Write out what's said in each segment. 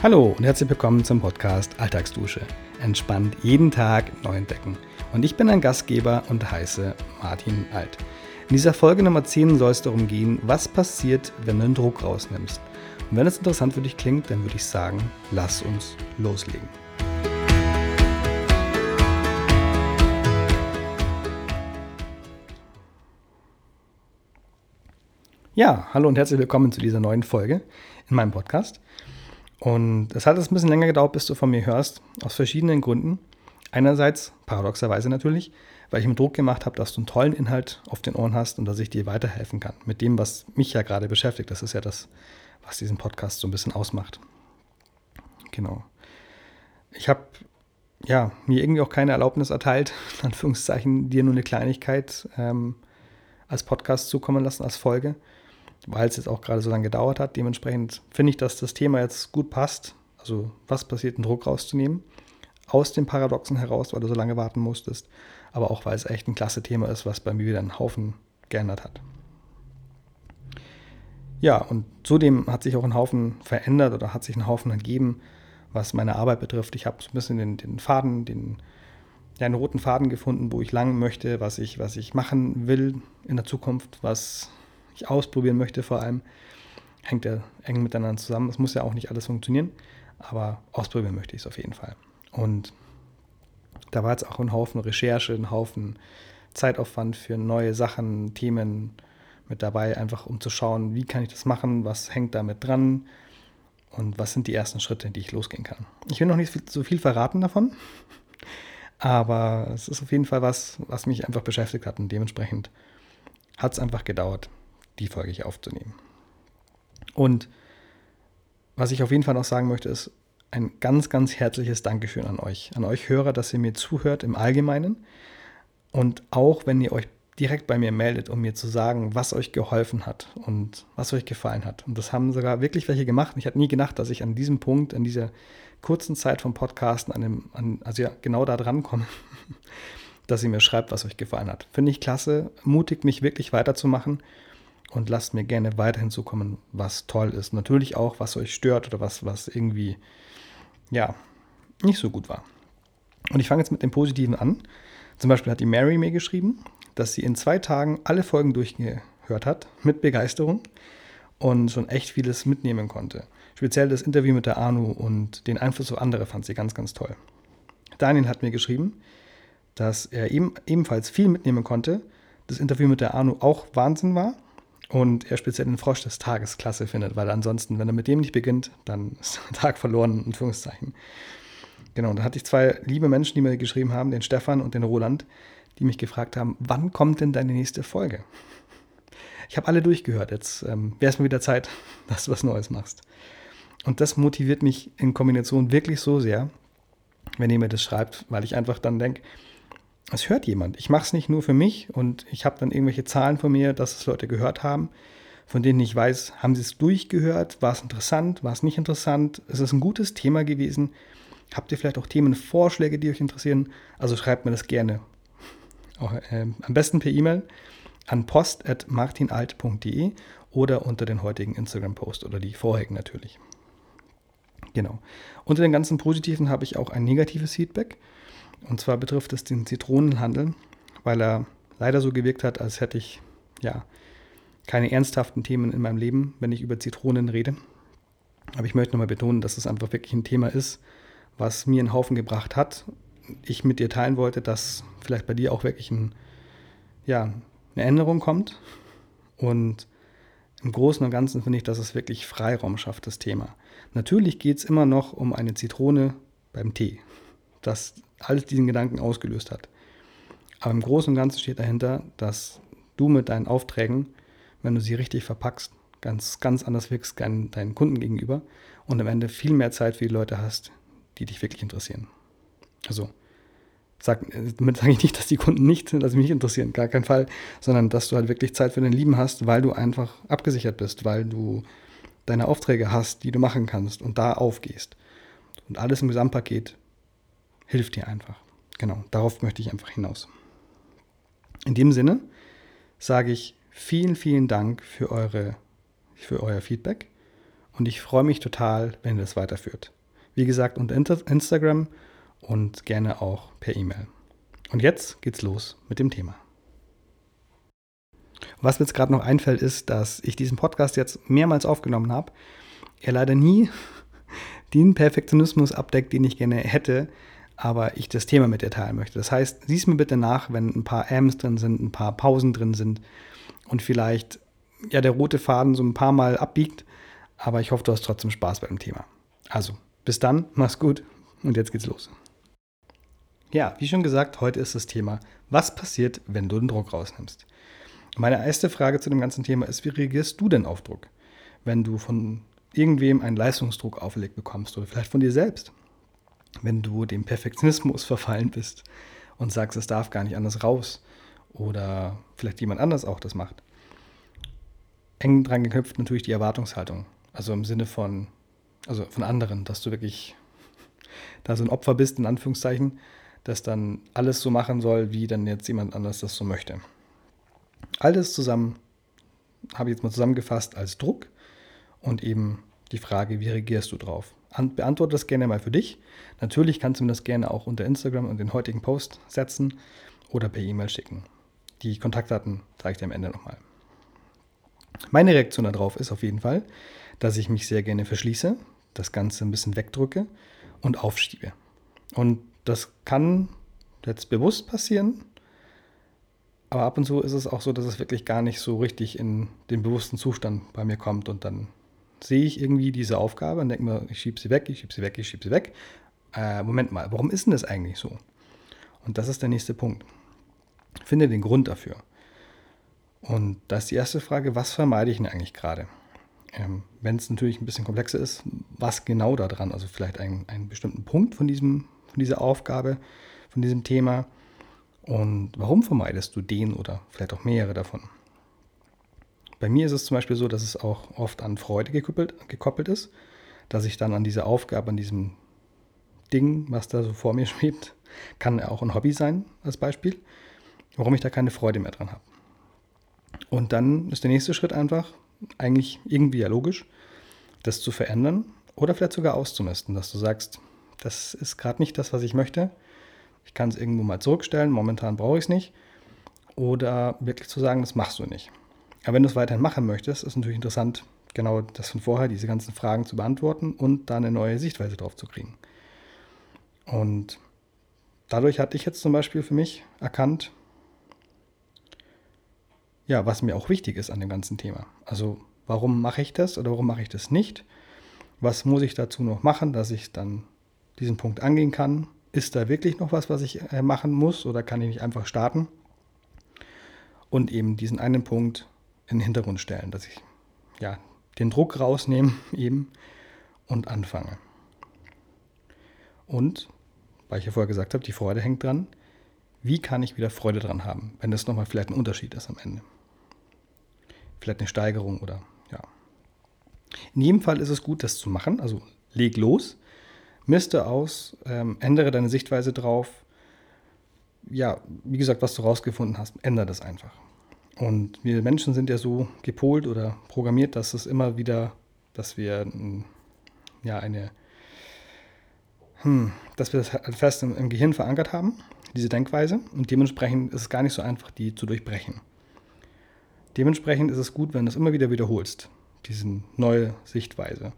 Hallo und herzlich willkommen zum Podcast Alltagsdusche. Entspannt jeden Tag neu entdecken. Und ich bin ein Gastgeber und heiße Martin Alt. In dieser Folge Nummer 10 soll es darum gehen, was passiert, wenn du den Druck rausnimmst. Und wenn es interessant für dich klingt, dann würde ich sagen, lass uns loslegen. Ja, hallo und herzlich willkommen zu dieser neuen Folge in meinem Podcast. Und es hat jetzt ein bisschen länger gedauert, bis du von mir hörst, aus verschiedenen Gründen. Einerseits, paradoxerweise natürlich, weil ich mir Druck gemacht habe, dass du einen tollen Inhalt auf den Ohren hast und dass ich dir weiterhelfen kann mit dem, was mich ja gerade beschäftigt. Das ist ja das, was diesen Podcast so ein bisschen ausmacht. Genau. Ich habe ja, mir irgendwie auch keine Erlaubnis erteilt, in Anführungszeichen, dir nur eine Kleinigkeit ähm, als Podcast zukommen lassen, als Folge weil es jetzt auch gerade so lange gedauert hat. Dementsprechend finde ich, dass das Thema jetzt gut passt. Also was passiert, einen Druck rauszunehmen. Aus dem Paradoxen heraus, weil du so lange warten musstest. Aber auch, weil es echt ein klasse Thema ist, was bei mir wieder einen Haufen geändert hat. Ja, und zudem hat sich auch ein Haufen verändert oder hat sich ein Haufen ergeben, was meine Arbeit betrifft. Ich habe so ein bisschen den, den Faden, den, ja, einen roten Faden gefunden, wo ich lang möchte, was ich, was ich machen will in der Zukunft, was ich ausprobieren möchte vor allem, hängt ja eng miteinander zusammen. Es muss ja auch nicht alles funktionieren, aber ausprobieren möchte ich es auf jeden Fall. Und da war jetzt auch ein Haufen Recherche, ein Haufen Zeitaufwand für neue Sachen, Themen mit dabei, einfach um zu schauen, wie kann ich das machen, was hängt damit dran und was sind die ersten Schritte, die ich losgehen kann. Ich will noch nicht so viel verraten davon, aber es ist auf jeden Fall was, was mich einfach beschäftigt hat und dementsprechend hat es einfach gedauert die Folge hier aufzunehmen. Und was ich auf jeden Fall noch sagen möchte, ist ein ganz, ganz herzliches Dankeschön an euch, an euch Hörer, dass ihr mir zuhört im Allgemeinen und auch wenn ihr euch direkt bei mir meldet, um mir zu sagen, was euch geholfen hat und was euch gefallen hat. Und das haben sogar wirklich welche gemacht. Ich hatte nie gedacht, dass ich an diesem Punkt, an dieser kurzen Zeit vom Podcasten, an dem, an, also ja, genau da dran komme, dass ihr mir schreibt, was euch gefallen hat. Finde ich klasse, mutigt mich wirklich weiterzumachen und lasst mir gerne weiterhin zukommen, was toll ist. Natürlich auch, was euch stört oder was, was irgendwie, ja, nicht so gut war. Und ich fange jetzt mit dem Positiven an. Zum Beispiel hat die Mary mir geschrieben, dass sie in zwei Tagen alle Folgen durchgehört hat, mit Begeisterung und schon echt vieles mitnehmen konnte. Speziell das Interview mit der Anu und den Einfluss auf andere fand sie ganz, ganz toll. Daniel hat mir geschrieben, dass er eben, ebenfalls viel mitnehmen konnte, das Interview mit der Anu auch Wahnsinn war und er speziell den Frosch des Tages klasse findet, weil ansonsten, wenn er mit dem nicht beginnt, dann ist der Tag verloren, in Anführungszeichen. Genau, und da hatte ich zwei liebe Menschen, die mir geschrieben haben, den Stefan und den Roland, die mich gefragt haben, wann kommt denn deine nächste Folge? Ich habe alle durchgehört, jetzt ähm, wäre es mal wieder Zeit, dass du was Neues machst. Und das motiviert mich in Kombination wirklich so sehr, wenn ihr mir das schreibt, weil ich einfach dann denke, es hört jemand. Ich mache es nicht nur für mich und ich habe dann irgendwelche Zahlen von mir, dass es Leute gehört haben, von denen ich weiß, haben sie es durchgehört, war es interessant, war es nicht interessant, es ist ein gutes Thema gewesen. Habt ihr vielleicht auch Themenvorschläge, die euch interessieren? Also schreibt mir das gerne. Auch, äh, am besten per E-Mail an post.martinalt.de oder unter den heutigen Instagram-Post oder die vorherigen natürlich. Genau. Unter den ganzen Positiven habe ich auch ein negatives Feedback. Und zwar betrifft es den Zitronenhandel, weil er leider so gewirkt hat, als hätte ich ja keine ernsthaften Themen in meinem Leben, wenn ich über Zitronen rede. Aber ich möchte nochmal betonen, dass es einfach wirklich ein Thema ist, was mir einen Haufen gebracht hat. Ich mit dir teilen wollte, dass vielleicht bei dir auch wirklich ein, ja, eine Änderung kommt. Und im Großen und Ganzen finde ich, dass es wirklich Freiraum schafft, das Thema. Natürlich geht es immer noch um eine Zitrone beim Tee. Das alles diesen Gedanken ausgelöst hat. Aber im Großen und Ganzen steht dahinter, dass du mit deinen Aufträgen, wenn du sie richtig verpackst, ganz, ganz anders wirkst deinen Kunden gegenüber und am Ende viel mehr Zeit für die Leute hast, die dich wirklich interessieren. Also, sag, damit sage ich nicht, dass die Kunden nicht, dass mich nicht interessieren, gar keinen Fall, sondern dass du halt wirklich Zeit für dein Lieben hast, weil du einfach abgesichert bist, weil du deine Aufträge hast, die du machen kannst und da aufgehst. Und alles im Gesamtpaket hilft dir einfach. Genau, darauf möchte ich einfach hinaus. In dem Sinne sage ich vielen, vielen Dank für, eure, für euer Feedback und ich freue mich total, wenn ihr das weiterführt. Wie gesagt, unter Instagram und gerne auch per E-Mail. Und jetzt geht's los mit dem Thema. Was mir jetzt gerade noch einfällt, ist, dass ich diesen Podcast jetzt mehrmals aufgenommen habe. Er leider nie den Perfektionismus abdeckt, den ich gerne hätte, aber ich das Thema mit dir teilen möchte. Das heißt, sieh es mir bitte nach, wenn ein paar Ms drin sind, ein paar Pausen drin sind und vielleicht ja der rote Faden so ein paar Mal abbiegt, aber ich hoffe, du hast trotzdem Spaß beim Thema. Also, bis dann, mach's gut und jetzt geht's los. Ja, wie schon gesagt, heute ist das Thema, was passiert, wenn du den Druck rausnimmst. Meine erste Frage zu dem ganzen Thema ist, wie reagierst du denn auf Druck, wenn du von irgendwem einen Leistungsdruck auferlegt bekommst oder vielleicht von dir selbst, wenn du dem Perfektionismus verfallen bist und sagst, es darf gar nicht anders raus oder vielleicht jemand anders auch das macht. Eng dran geknüpft natürlich die Erwartungshaltung, also im Sinne von, also von anderen, dass du wirklich da so ein Opfer bist, in Anführungszeichen, das dann alles so machen soll, wie dann jetzt jemand anders das so möchte. Alles zusammen habe ich jetzt mal zusammengefasst als Druck und eben die Frage, wie reagierst du drauf? beantworte das gerne mal für dich. Natürlich kannst du mir das gerne auch unter Instagram und den heutigen Post setzen oder per E-Mail schicken. Die Kontaktdaten zeige ich dir am Ende nochmal. Meine Reaktion darauf ist auf jeden Fall, dass ich mich sehr gerne verschließe, das Ganze ein bisschen wegdrücke und aufschiebe. Und das kann jetzt bewusst passieren, aber ab und zu ist es auch so, dass es wirklich gar nicht so richtig in den bewussten Zustand bei mir kommt und dann sehe ich irgendwie diese Aufgabe und denke mir, ich schiebe sie weg, ich schiebe sie weg, ich schiebe sie weg. Äh, Moment mal, warum ist denn das eigentlich so? Und das ist der nächste Punkt. Finde den Grund dafür. Und da ist die erste Frage, was vermeide ich denn eigentlich gerade? Ähm, Wenn es natürlich ein bisschen komplexer ist, was genau da dran? Also vielleicht einen, einen bestimmten Punkt von diesem von dieser Aufgabe, von diesem Thema? Und warum vermeidest du den oder vielleicht auch mehrere davon? Bei mir ist es zum Beispiel so, dass es auch oft an Freude gekoppelt, gekoppelt ist, dass ich dann an dieser Aufgabe, an diesem Ding, was da so vor mir schwebt, kann auch ein Hobby sein, als Beispiel, warum ich da keine Freude mehr dran habe. Und dann ist der nächste Schritt einfach, eigentlich irgendwie ja logisch, das zu verändern oder vielleicht sogar auszumisten, dass du sagst, das ist gerade nicht das, was ich möchte. Ich kann es irgendwo mal zurückstellen, momentan brauche ich es nicht. Oder wirklich zu sagen, das machst du nicht. Aber wenn du es weiterhin machen möchtest, ist natürlich interessant, genau das von vorher, diese ganzen Fragen zu beantworten und da eine neue Sichtweise drauf zu kriegen. Und dadurch hatte ich jetzt zum Beispiel für mich erkannt, ja, was mir auch wichtig ist an dem ganzen Thema. Also, warum mache ich das oder warum mache ich das nicht? Was muss ich dazu noch machen, dass ich dann diesen Punkt angehen kann. Ist da wirklich noch was, was ich äh, machen muss oder kann ich nicht einfach starten? Und eben diesen einen Punkt in den Hintergrund stellen, dass ich ja, den Druck rausnehme eben und anfange. Und, weil ich ja vorher gesagt habe, die Freude hängt dran. Wie kann ich wieder Freude dran haben, wenn das nochmal vielleicht ein Unterschied ist am Ende? Vielleicht eine Steigerung oder ja. In jedem Fall ist es gut, das zu machen. Also leg los, Miste aus, ähm, ändere deine Sichtweise drauf. Ja, wie gesagt, was du rausgefunden hast, ändere das einfach. Und wir Menschen sind ja so gepolt oder programmiert, dass es immer wieder, dass wir ja eine, hm, dass wir das halt fest im, im Gehirn verankert haben, diese Denkweise. Und dementsprechend ist es gar nicht so einfach, die zu durchbrechen. Dementsprechend ist es gut, wenn du es immer wieder wiederholst, diese neue Sichtweise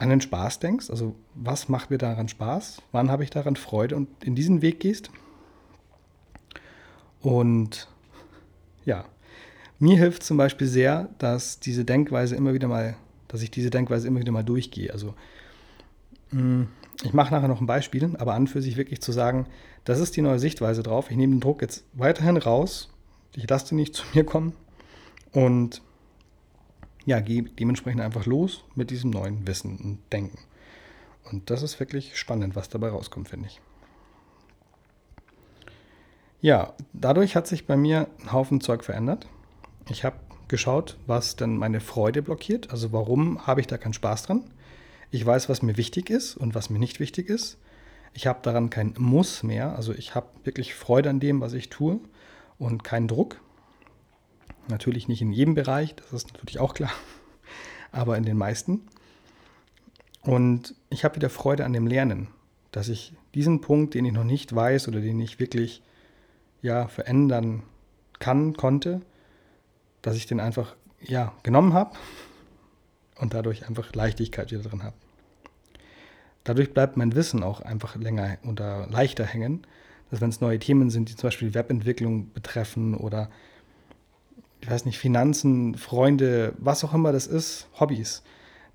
an den Spaß denkst, also was macht mir daran Spaß, wann habe ich daran Freude und in diesen Weg gehst. Und ja, mir hilft zum Beispiel sehr, dass diese Denkweise immer wieder mal, dass ich diese Denkweise immer wieder mal durchgehe. Also mm, ich mache nachher noch ein Beispiel, aber an für sich wirklich zu sagen, das ist die neue Sichtweise drauf. Ich nehme den Druck jetzt weiterhin raus. Ich lasse den nicht zu mir kommen und ja, gehe dementsprechend einfach los mit diesem neuen Wissen und Denken. Und das ist wirklich spannend, was dabei rauskommt, finde ich. Ja, dadurch hat sich bei mir ein Haufen Zeug verändert. Ich habe geschaut, was denn meine Freude blockiert. Also warum habe ich da keinen Spaß dran? Ich weiß, was mir wichtig ist und was mir nicht wichtig ist. Ich habe daran kein Muss mehr. Also ich habe wirklich Freude an dem, was ich tue und keinen Druck. Natürlich nicht in jedem Bereich, das ist natürlich auch klar, aber in den meisten. Und ich habe wieder Freude an dem Lernen, dass ich diesen Punkt, den ich noch nicht weiß oder den ich wirklich ja, verändern kann, konnte, dass ich den einfach ja, genommen habe und dadurch einfach Leichtigkeit wieder drin habe. Dadurch bleibt mein Wissen auch einfach länger oder leichter hängen, dass wenn es neue Themen sind, die zum Beispiel Webentwicklung betreffen oder ich weiß nicht, Finanzen, Freunde, was auch immer das ist, Hobbys,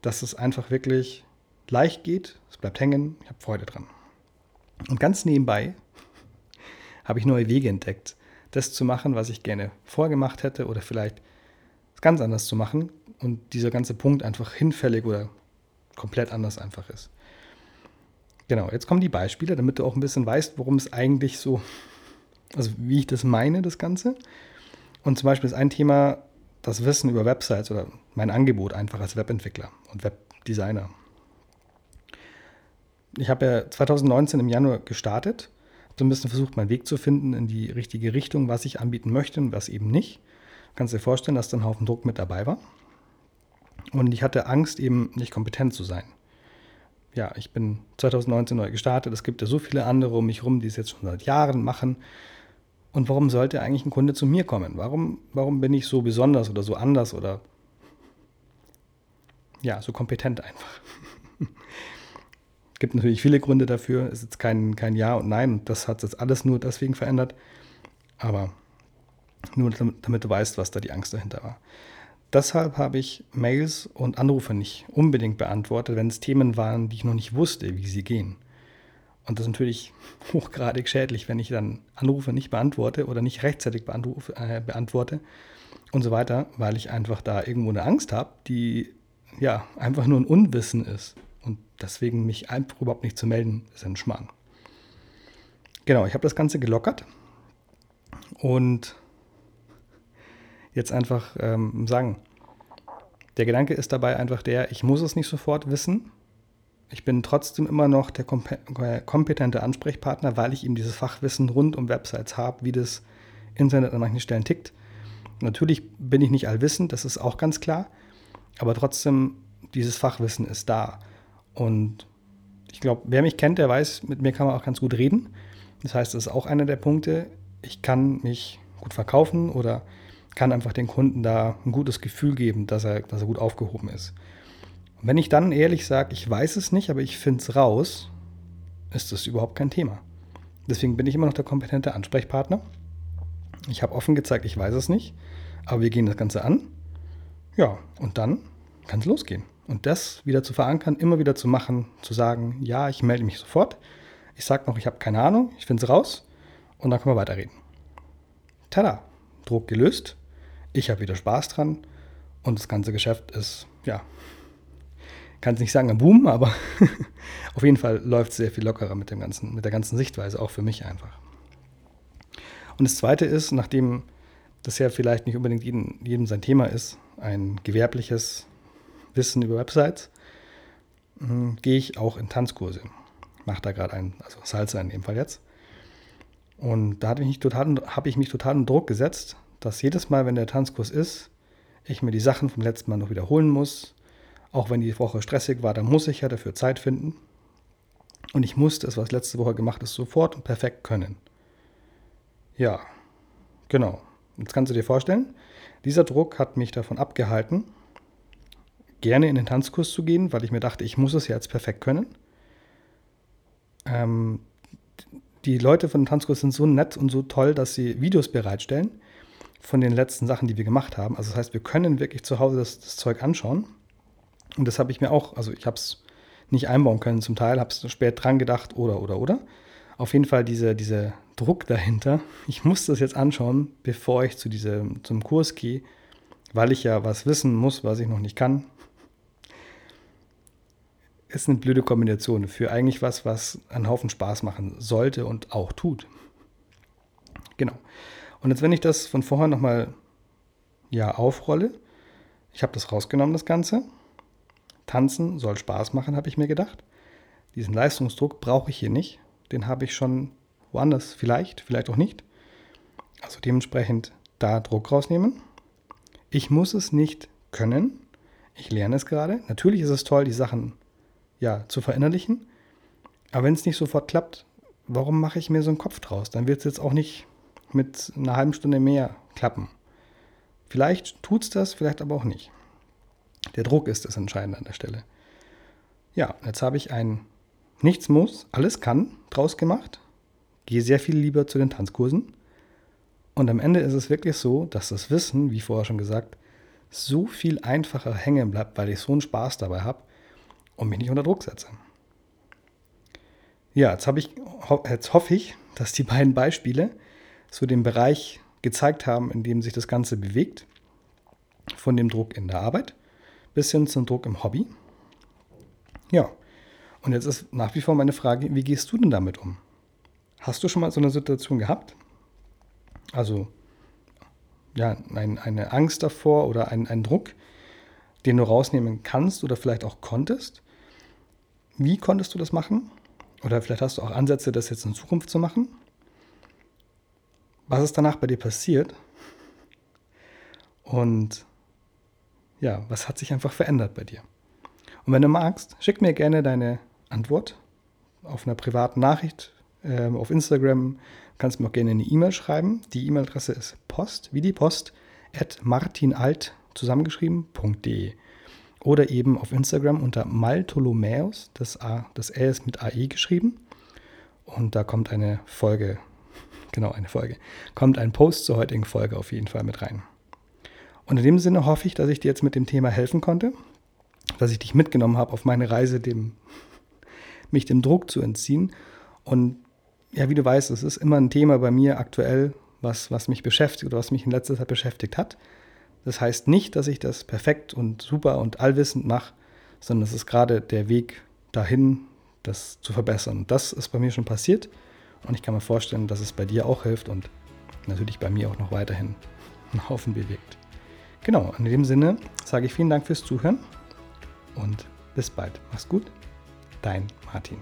dass es einfach wirklich leicht geht, es bleibt hängen, ich habe Freude dran. Und ganz nebenbei habe ich neue Wege entdeckt, das zu machen, was ich gerne vorgemacht hätte oder vielleicht ganz anders zu machen und dieser ganze Punkt einfach hinfällig oder komplett anders einfach ist. Genau, jetzt kommen die Beispiele, damit du auch ein bisschen weißt, worum es eigentlich so, also wie ich das meine, das Ganze. Und zum Beispiel ist ein Thema das Wissen über Websites oder mein Angebot einfach als Webentwickler und Webdesigner. Ich habe ja 2019 im Januar gestartet, so ein bisschen versucht, meinen Weg zu finden in die richtige Richtung, was ich anbieten möchte und was eben nicht. Kannst dir vorstellen, dass da ein Haufen Druck mit dabei war. Und ich hatte Angst, eben nicht kompetent zu sein. Ja, ich bin 2019 neu gestartet. Es gibt ja so viele andere um mich herum, die es jetzt schon seit Jahren machen. Und warum sollte eigentlich ein Kunde zu mir kommen? Warum, warum bin ich so besonders oder so anders oder ja, so kompetent einfach? Es gibt natürlich viele Gründe dafür. Es ist jetzt kein, kein Ja und Nein und das hat jetzt alles nur deswegen verändert. Aber nur damit, damit du weißt, was da die Angst dahinter war. Deshalb habe ich Mails und Anrufe nicht unbedingt beantwortet, wenn es Themen waren, die ich noch nicht wusste, wie sie gehen. Und das ist natürlich hochgradig schädlich, wenn ich dann Anrufe nicht beantworte oder nicht rechtzeitig beantworte, äh, beantworte und so weiter, weil ich einfach da irgendwo eine Angst habe, die ja einfach nur ein Unwissen ist. Und deswegen mich einfach überhaupt nicht zu melden, ist ein Schmarrn. Genau, ich habe das Ganze gelockert und jetzt einfach ähm, sagen. Der Gedanke ist dabei einfach der, ich muss es nicht sofort wissen. Ich bin trotzdem immer noch der äh, kompetente Ansprechpartner, weil ich eben dieses Fachwissen rund um Websites habe, wie das Internet an manchen Stellen tickt. Natürlich bin ich nicht allwissend, das ist auch ganz klar, aber trotzdem, dieses Fachwissen ist da. Und ich glaube, wer mich kennt, der weiß, mit mir kann man auch ganz gut reden. Das heißt, das ist auch einer der Punkte. Ich kann mich gut verkaufen oder kann einfach den Kunden da ein gutes Gefühl geben, dass er, dass er gut aufgehoben ist. Und wenn ich dann ehrlich sage, ich weiß es nicht, aber ich finde es raus, ist das überhaupt kein Thema. Deswegen bin ich immer noch der kompetente Ansprechpartner. Ich habe offen gezeigt, ich weiß es nicht, aber wir gehen das Ganze an. Ja, und dann kann es losgehen. Und das wieder zu verankern, immer wieder zu machen, zu sagen, ja, ich melde mich sofort. Ich sage noch, ich habe keine Ahnung, ich finde es raus und dann können wir weiterreden. Tada, Druck gelöst, ich habe wieder Spaß dran und das ganze Geschäft ist, ja, kann es nicht sagen ein Boom, aber auf jeden Fall läuft es sehr viel lockerer mit, dem ganzen, mit der ganzen Sichtweise, auch für mich einfach. Und das Zweite ist, nachdem das ja vielleicht nicht unbedingt jedem, jedem sein Thema ist, ein gewerbliches Wissen über Websites, hm, gehe ich auch in Tanzkurse. Mache da gerade einen, also Salsa in dem Fall jetzt. Und da habe ich, mich total, habe ich mich total in Druck gesetzt, dass jedes Mal, wenn der Tanzkurs ist, ich mir die Sachen vom letzten Mal noch wiederholen muss. Auch wenn die Woche stressig war, dann muss ich ja dafür Zeit finden. Und ich musste es, was letzte Woche gemacht ist, sofort und perfekt können. Ja, genau. Jetzt kannst du dir vorstellen, dieser Druck hat mich davon abgehalten, gerne in den Tanzkurs zu gehen, weil ich mir dachte, ich muss es jetzt perfekt können. Ähm, die Leute von dem Tanzkurs sind so nett und so toll, dass sie Videos bereitstellen von den letzten Sachen, die wir gemacht haben. Also das heißt, wir können wirklich zu Hause das, das Zeug anschauen. Und das habe ich mir auch, also ich habe es nicht einbauen können zum Teil, habe es spät dran gedacht oder, oder, oder. Auf jeden Fall dieser diese Druck dahinter. Ich muss das jetzt anschauen, bevor ich zu diesem, zum Kurs gehe, weil ich ja was wissen muss, was ich noch nicht kann. Ist eine blöde Kombination für eigentlich was, was einen Haufen Spaß machen sollte und auch tut. Genau. Und jetzt, wenn ich das von vorher nochmal ja, aufrolle, ich habe das rausgenommen, das Ganze. Tanzen soll Spaß machen, habe ich mir gedacht. Diesen Leistungsdruck brauche ich hier nicht. Den habe ich schon woanders, vielleicht, vielleicht auch nicht. Also dementsprechend da Druck rausnehmen. Ich muss es nicht können. Ich lerne es gerade. Natürlich ist es toll, die Sachen ja, zu verinnerlichen. Aber wenn es nicht sofort klappt, warum mache ich mir so einen Kopf draus? Dann wird es jetzt auch nicht mit einer halben Stunde mehr klappen. Vielleicht tut es das, vielleicht aber auch nicht. Der Druck ist das Entscheidende an der Stelle. Ja, jetzt habe ich ein Nichts muss, alles kann draus gemacht. Gehe sehr viel lieber zu den Tanzkursen. Und am Ende ist es wirklich so, dass das Wissen, wie vorher schon gesagt, so viel einfacher hängen bleibt, weil ich so einen Spaß dabei habe und mich nicht unter Druck setze. Ja, jetzt, ich, jetzt hoffe ich, dass die beiden Beispiele so den Bereich gezeigt haben, in dem sich das Ganze bewegt. Von dem Druck in der Arbeit bis hin zum Druck im Hobby. Ja, und jetzt ist nach wie vor meine Frage, wie gehst du denn damit um? Hast du schon mal so eine Situation gehabt? Also, ja, ein, eine Angst davor oder ein, ein Druck, den du rausnehmen kannst oder vielleicht auch konntest? Wie konntest du das machen? Oder vielleicht hast du auch Ansätze, das jetzt in Zukunft zu machen? Was ist danach bei dir passiert? Und ja, was hat sich einfach verändert bei dir? Und wenn du magst, schick mir gerne deine Antwort auf einer privaten Nachricht äh, auf Instagram. Kannst mir auch gerne eine E-Mail schreiben. Die E-Mail-Adresse ist post, wie die Post, at martinalt zusammengeschrieben.de. Oder eben auf Instagram unter Maltolomäus. Das, A, das L ist mit AE geschrieben. Und da kommt eine Folge, genau eine Folge, kommt ein Post zur heutigen Folge auf jeden Fall mit rein. Und in dem Sinne hoffe ich, dass ich dir jetzt mit dem Thema helfen konnte, dass ich dich mitgenommen habe auf meine Reise, dem mich dem Druck zu entziehen. Und ja, wie du weißt, es ist immer ein Thema bei mir aktuell, was, was mich beschäftigt oder was mich in letzter Zeit beschäftigt hat. Das heißt nicht, dass ich das perfekt und super und allwissend mache, sondern es ist gerade der Weg dahin, das zu verbessern. Das ist bei mir schon passiert und ich kann mir vorstellen, dass es bei dir auch hilft und natürlich bei mir auch noch weiterhin einen Haufen bewegt. Genau, in dem Sinne sage ich vielen Dank fürs Zuhören und bis bald. Mach's gut dein Martin.